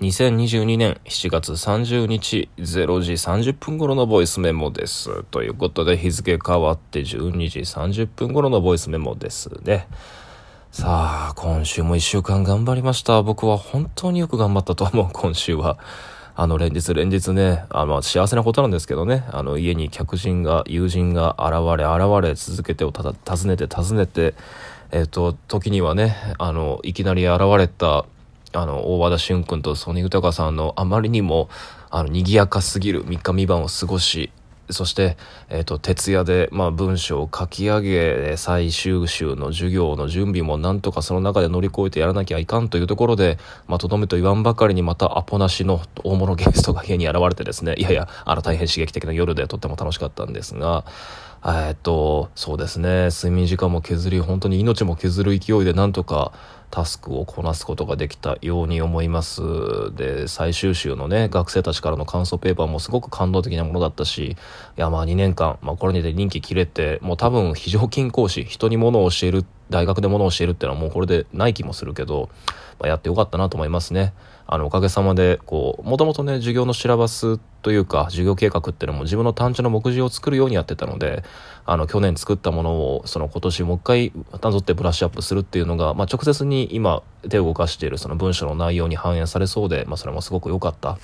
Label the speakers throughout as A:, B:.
A: 2022年7月30日0時30分頃のボイスメモです。ということで日付変わって12時30分頃のボイスメモですね。さあ、今週も1週間頑張りました。僕は本当によく頑張ったと思う、今週は。あの、連日連日ね、あの、幸せなことなんですけどね、あの、家に客人が、友人が現れ、現れ、続けてをただ、訪ねて、訪ねて、えっ、と、時にはね、あの、いきなり現れた、あの、大和田俊君とソニー豊さんのあまりにも、あの、賑やかすぎる3日3晩を過ごし、そして、えっ、ー、と、徹夜で、まあ、文章を書き上げ、最終週の授業の準備もなんとかその中で乗り越えてやらなきゃいかんというところで、まあ、とどめと言わんばかりにまたアポなしの大物ゲストが家に現れてですね、いやいや、あの、大変刺激的な夜でとっても楽しかったんですが、えっと、そうですね、睡眠時間も削り、本当に命も削る勢いでなんとかタスクをこなすことができたように思います。で、最終週のね、学生たちからの感想ペーパーもすごく感動的なものだったし、いや、まあ2年間、まあこれにて任期切れて、もう多分非常勤講師、人に物を教える、大学で物を教えるっていうのはもうこれでない気もするけど、まあ、やってよかったなと思いますね。あの、おかげさまで、こう、もともとね、授業のシラバスというか、授業計画っていうのも自分の単調な目次を作るようにやってたので、あの、去年作ったものを、その今年もう一回、なぞってブラッシュアップするっていうのが、まあ、直接に今、手を動かしているその文章の内容に反映されそうで、まあ、それもすごく良かった。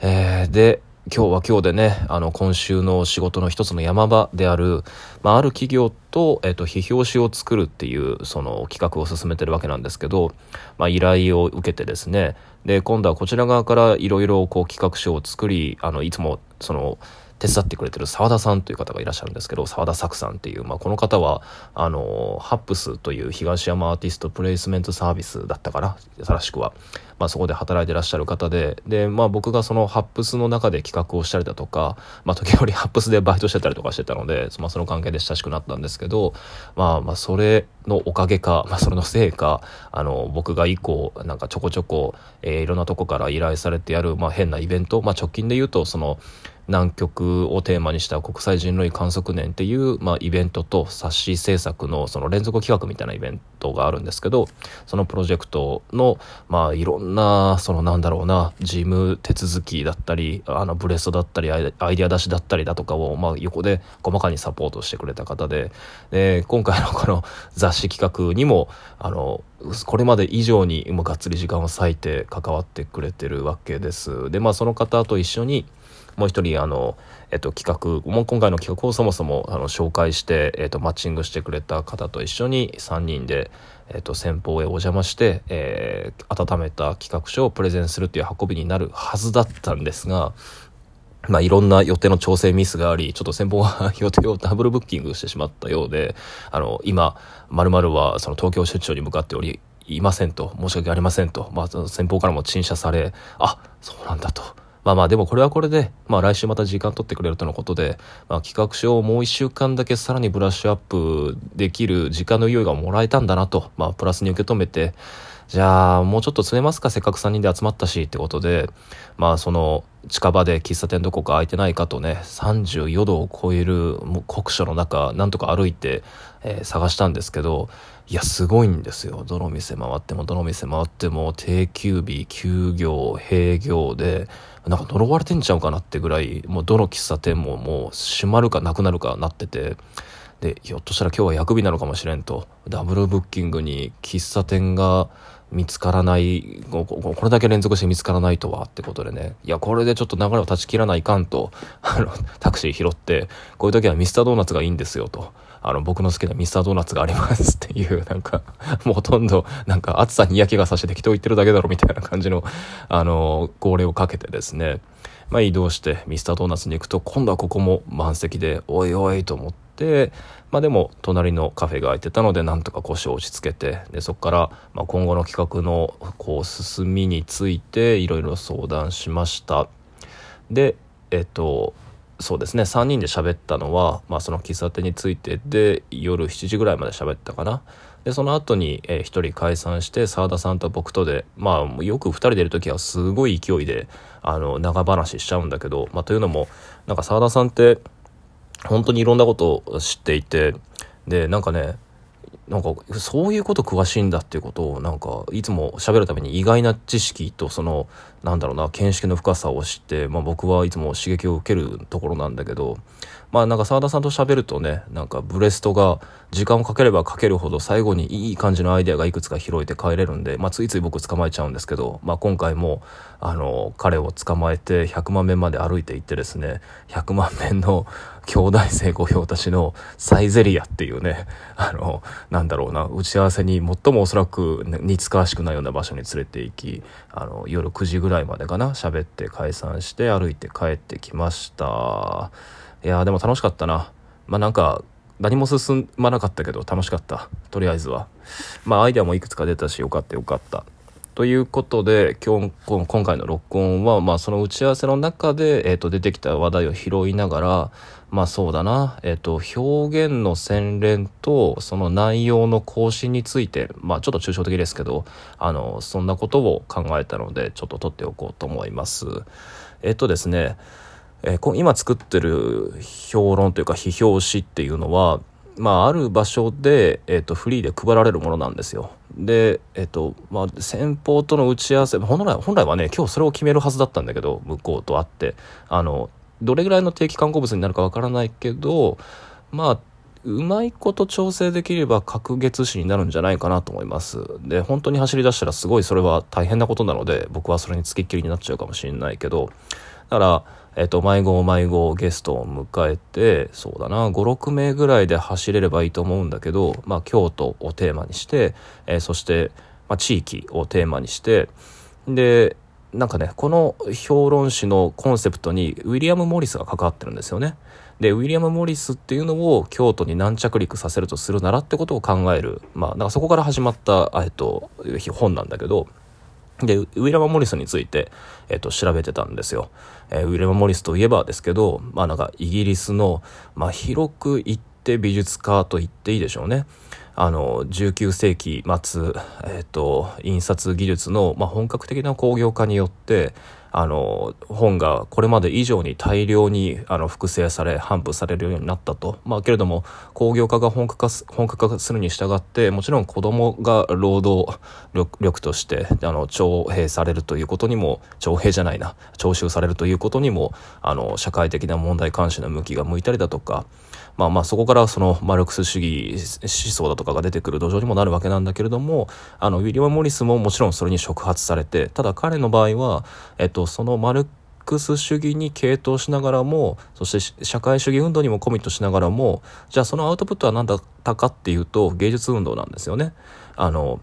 A: えー、で、今日は今日でね、あの、今週の仕事の一つの山場である、まあ、ある企業と、えっと、批評紙を作るっていう、その企画を進めてるわけなんですけど、まあ、依頼を受けてですね、で、今度はこちら側からいろいろこう企画書を作り、あの、いつも、その、手伝ってくれてる澤田さんという方がいらっしゃるんですけど、澤田作さんっていう、まあ、この方は、あの、ハップスという東山アーティストプレイスメントサービスだったかな、正しくは。まあ、そこで働いてらっしゃる方で、で、まあ、僕がそのハップスの中で企画をしたりだとか、まあ、時折ハップスでバイトしてたりとかしてたので、まあ、その関係で親しくなったんですけど、けどまあ、まあ、それのおかげか、まあ、それのせいか、あの、僕が以降、なんかちょこちょこ、えー、いろんなとこから依頼されてやる、まあ、変なイベント、まあ、直近で言うと、その、南極をテーマにした国際人類観測年っていう、まあ、イベントと冊子制作のその連続企画みたいなイベントがあるんですけどそのプロジェクトの、まあ、いろんなそのなんだろうな事務手続きだったりあのブレストだったりアイデア出しだったりだとかを、まあ、横で細かにサポートしてくれた方でで今回のこの 雑誌企画にもあのこれまで以上にもがっつり時間を割いて関わってくれてるわけです。でまあその方と一緒にもう一人あの、えっと、企画もう今回の企画をそもそもあの紹介して、えっと、マッチングしてくれた方と一緒に3人で、えっと、先方へお邪魔して、えー、温めた企画書をプレゼンするという運びになるはずだったんですがまあ、いろんな予定の調整ミスがあり、ちょっと先方は予定をダブルブッキングしてしまったようで、あの、今、〇〇はその東京出張に向かっており、いませんと、申し訳ありませんと、まあ、先方からも陳謝され、あ、そうなんだと。まあまあでもこれはこれで、まあ来週また時間取ってくれるとのことで、まあ企画書をもう一週間だけさらにブラッシュアップできる時間の用意がもらえたんだなと、まあプラスに受け止めて、じゃあもうちょっと詰めますかせっかく3人で集まったしってことで、まあその近場で喫茶店どこか空いてないかとね、34度を超える酷暑の中、なんとか歩いて、えー、探したんですけど、いや、すごいんですよ。どの店回っても、どの店回っても、定休日、休業、閉業で、なんか呪われてんちゃうかなってぐらい、もうどの喫茶店ももう閉まるかなくなるかなってて、で、ひょっとしたら今日は薬日なのかもしれんと、ダブルブッキングに喫茶店が見つからないこれだけ連続して見つからないとはってことでね。いやこれでちょっと流れを断ち切らないかんと あのタクシー拾ってこういう時はミスタードーナツがいいんですよと。あの僕の好きなミスタードーナツがありますっていう なんかもうほとんどなんか暑さに嫌気がさして適当言ってるだけだろみたいな感じのあの号令をかけてですね。まあ移動してミスタードーナツに行くと今度はここも満席でおいおいと思ってて、まあ、でも隣のカフェが開いてたのでなんとか腰を落ち着けてでそこから、まあ、今後の企画のこう進みについていろいろ相談しました。でえっとそうですね3人で喋ったのは、まあ、その喫茶店についてで夜7時ぐらいまで喋ったかな。でその後に、えー、1人解散して澤田さんと僕とでまあよく2人でいる時はすごい勢いであの長話しちゃうんだけど、まあ、というのもなんか澤田さんって本当にいろんなことを知っていてでなんかねなんかそういうこと詳しいんだっていうことをなんかいつも喋るために意外な知識とそのなんだろうな見識の深さを知って、まあ、僕はいつも刺激を受けるところなんだけどまあなんか澤田さんと喋るとねなんかブレストが時間をかければかけるほど最後にいい感じのアイデアがいくつか拾えて帰れるんで、まあ、ついつい僕捕まえちゃうんですけど、まあ、今回もあの彼を捕まえて100万面まで歩いていってですね100万面の兄弟生御用達のサイゼリアっていうねあのなんだろうな打ち合わせに最もおそらく似つかわしくないような場所に連れて行きあの夜9時ぐらいらいまでかな喋って解散して歩いて帰ってきました。いやでも楽しかったな。まあなんか何も進まなかったけど楽しかった。とりあえずは。まあアイデアもいくつか出たしよかったよかった。ということで今日今回の録音は、まあ、その打ち合わせの中で、えー、と出てきた話題を拾いながらまあそうだな、えー、と表現の洗練とその内容の更新についてまあちょっと抽象的ですけどあのそんなことを考えたのでちょっと取っておこうと思います。えっ、ー、とですねえー、今作ってる評論というか批評誌っていうのは、まあ、ある場所で、えーと、フリーで配られるものなんですよ。で、えっ、ー、とまあ、先方との打ち合わせ本来本来はね今日それを決めるはずだったんだけど向こうと会ってあのどれぐらいの定期刊行物になるかわからないけどまあうまいこと調整できれば隔月誌になるんじゃないかなと思います。で、本当に走り出したらすごいそれは大変なことなので、僕はそれにつきっきりになっちゃうかもしれないけど、だから、えっと、迷子迷子ゲストを迎えて、そうだな、5、6名ぐらいで走れればいいと思うんだけど、まあ、京都をテーマにして、えー、そして、まあ、地域をテーマにして、で、なんかね、この評論誌のコンセプトにウィリアム・モリスが関わってるんですよね。で、ウィリアム・モリスっていうのを京都に軟着陸させるとするならってことを考える。まあ、だかそこから始まった、えっと、本なんだけど、で、ウィラマ・モリスについて、えっ、と、調べてたんですよ。えー、ウィラマ・モリスといえばですけど、まあなんかイギリスの、まあ広く言って美術家と言っていいでしょうね。あの、19世紀末、えっ、と、印刷技術の、まあ本格的な工業化によって、あの本がこれまで以上に大量にあの複製され頒布されるようになったと、まあ、けれども工業化が本格化本格化するに従ってもちろん子どもが労働力としてあの徴兵されるということにも徴兵じゃないな。徴収されるということにもあの社会的な問題監視の向きが向いたりだとか。まあまあそこからそのマルクス主義思想だとかが出てくる土壌にもなるわけなんだけれどもあのウィリアム・モリスももちろんそれに触発されてただ彼の場合は、えっと、そのマルクス主義に傾倒しながらもそして社会主義運動にもコミットしながらもじゃあそのアウトプットは何だったかっていうと芸術運動なんですよね。あの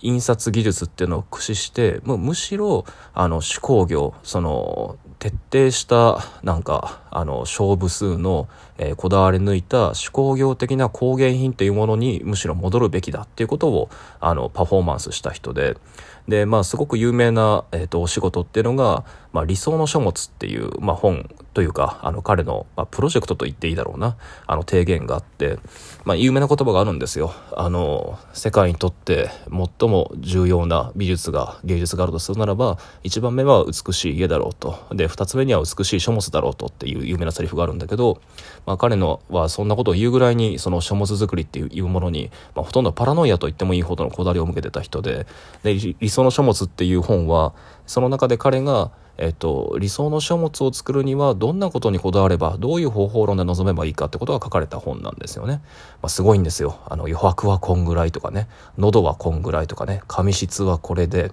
A: 印刷技術っていうのを駆使してもうむしろあの手工業その徹底したなんかあの勝負数の、えー、こだわり抜いた手工業的な工芸品というものにむしろ戻るべきだっていうことをあのパフォーマンスした人ででまあすごく有名な、えーと、お仕事っていうのが「まあ、理想の書物」っていう、まあ、本というかあの彼の、まあ、プロジェクトと言っていいだろうなあの提言があって、まあ、有名な言葉があるんですよ。あの世界にとって最も重要な美術が芸術があるとするならば一番目は美しい家だろうとで2つ目には美しい書物だろうとっていう有名なセリフがあるんだけど、まあ、彼のはそんなことを言うぐらいにその書物作りっていうものに、まあ、ほとんどパラノイアと言ってもいいほどのこだわりを向けてた人でで理想の書物っていう本はその中で彼がえっと、理想の書物を作るにはどんなことにこだわればどういう方法論で臨めばいいかってことが書かれた本なんですよね。まあ、すごいんですよ。あの余白はこんぐらいとかね喉はこんぐらいとかね紙質はこれで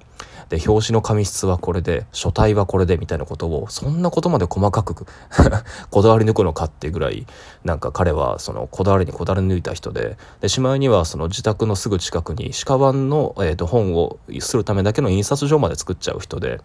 A: で表紙の紙質はこれで書体はこれでみたいなことをそんなことまで細かく こだわり抜くのかっていうぐらいなんか彼はそのこだわりにこだわり抜いた人ででしまいにはその自宅のすぐ近くに鹿版の、えー、と本をするためだけの印刷所まで作っちゃう人で。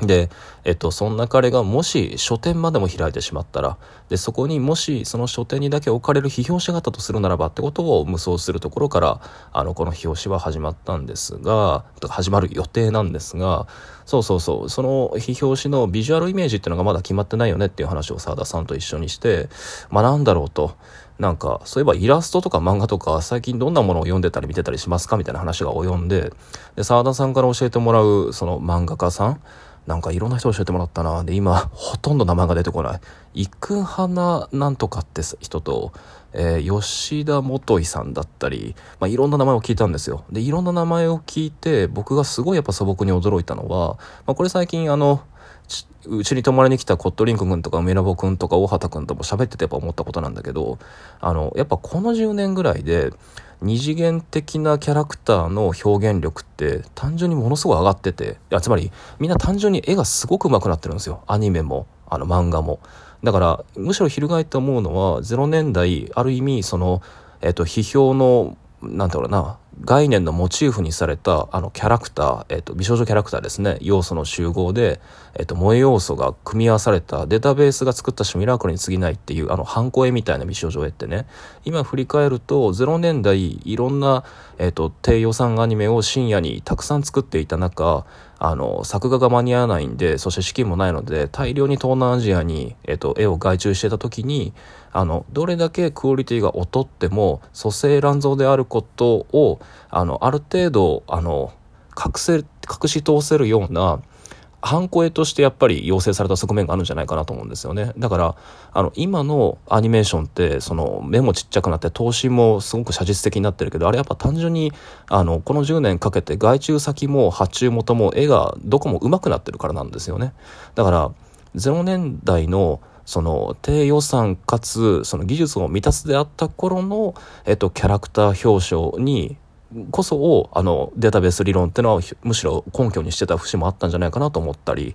A: で、えっと、そんな彼がもし書店までも開いてしまったら、で、そこにもしその書店にだけ置かれる批評者があったとするならばってことを無双するところから、あの、この批評誌は始まったんですが、始まる予定なんですが、そうそうそう、その批評誌のビジュアルイメージっていうのがまだ決まってないよねっていう話を澤田さんと一緒にして、まあなんだろうと。なんか、そういえばイラストとか漫画とか最近どんなものを読んでたり見てたりしますかみたいな話が及んで、で、沢田さんから教えてもらうその漫画家さんなんかいろんな人教えてもらったな。で、今、ほとんど名前が出てこない。生花なんとかって人と、えー、吉田元井さんだったり、まあ、いろんな名前を聞いたんですよ。で、いろんな名前を聞いて、僕がすごいやっぱ素朴に驚いたのは、まあ、これ最近あの、うちに泊まりに来たコットリンク君とか梅ラボ君とか大畑君とも喋っててやっぱ思ったことなんだけど、あの、やっぱこの10年ぐらいで、二次元的なキャラクターの表現力って単純にものすごい上がってて、いやつまりみんな単純に絵がすごく上手くなってるんですよ。アニメも、あの漫画も。だから、むしろ翻って思うのは、0年代、ある意味、その、えっと、批評の、なんだろうな、概念のモチーフにされたあのキャラクター、えっと、美少女キャラクターですね。要素の集合で、えっと、萌え要素が組み合わされたデータベースが作ったシミュラークルに過ぎないっていうあのハンコ絵みたいな美少女絵ってね。今振り返ると0年代いろんな、えっと、低予算アニメを深夜にたくさん作っていた中あの作画が間に合わないんでそして資金もないので大量に東南アジアに、えっと、絵を外注してた時にあのどれだけクオリティが劣っても蘇生乱造であることをあのある程度あの隠せ隠し通せるような半声としてやっぱり要請された側面があるんじゃないかなと思うんですよね。だから、あの、今のアニメーションって、その、目もちっちゃくなって、投資もすごく写実的になってるけど、あれやっぱ単純に、あの、この10年かけて外注先も発注元も絵がどこも上手くなってるからなんですよね。だから、0年代の、その低予算かつその技術を満たすであった頃の、えっと、キャラクター表彰にこそをあのデータベース理論っていうのはむしろ根拠にしてた節もあったんじゃないかなと思ったり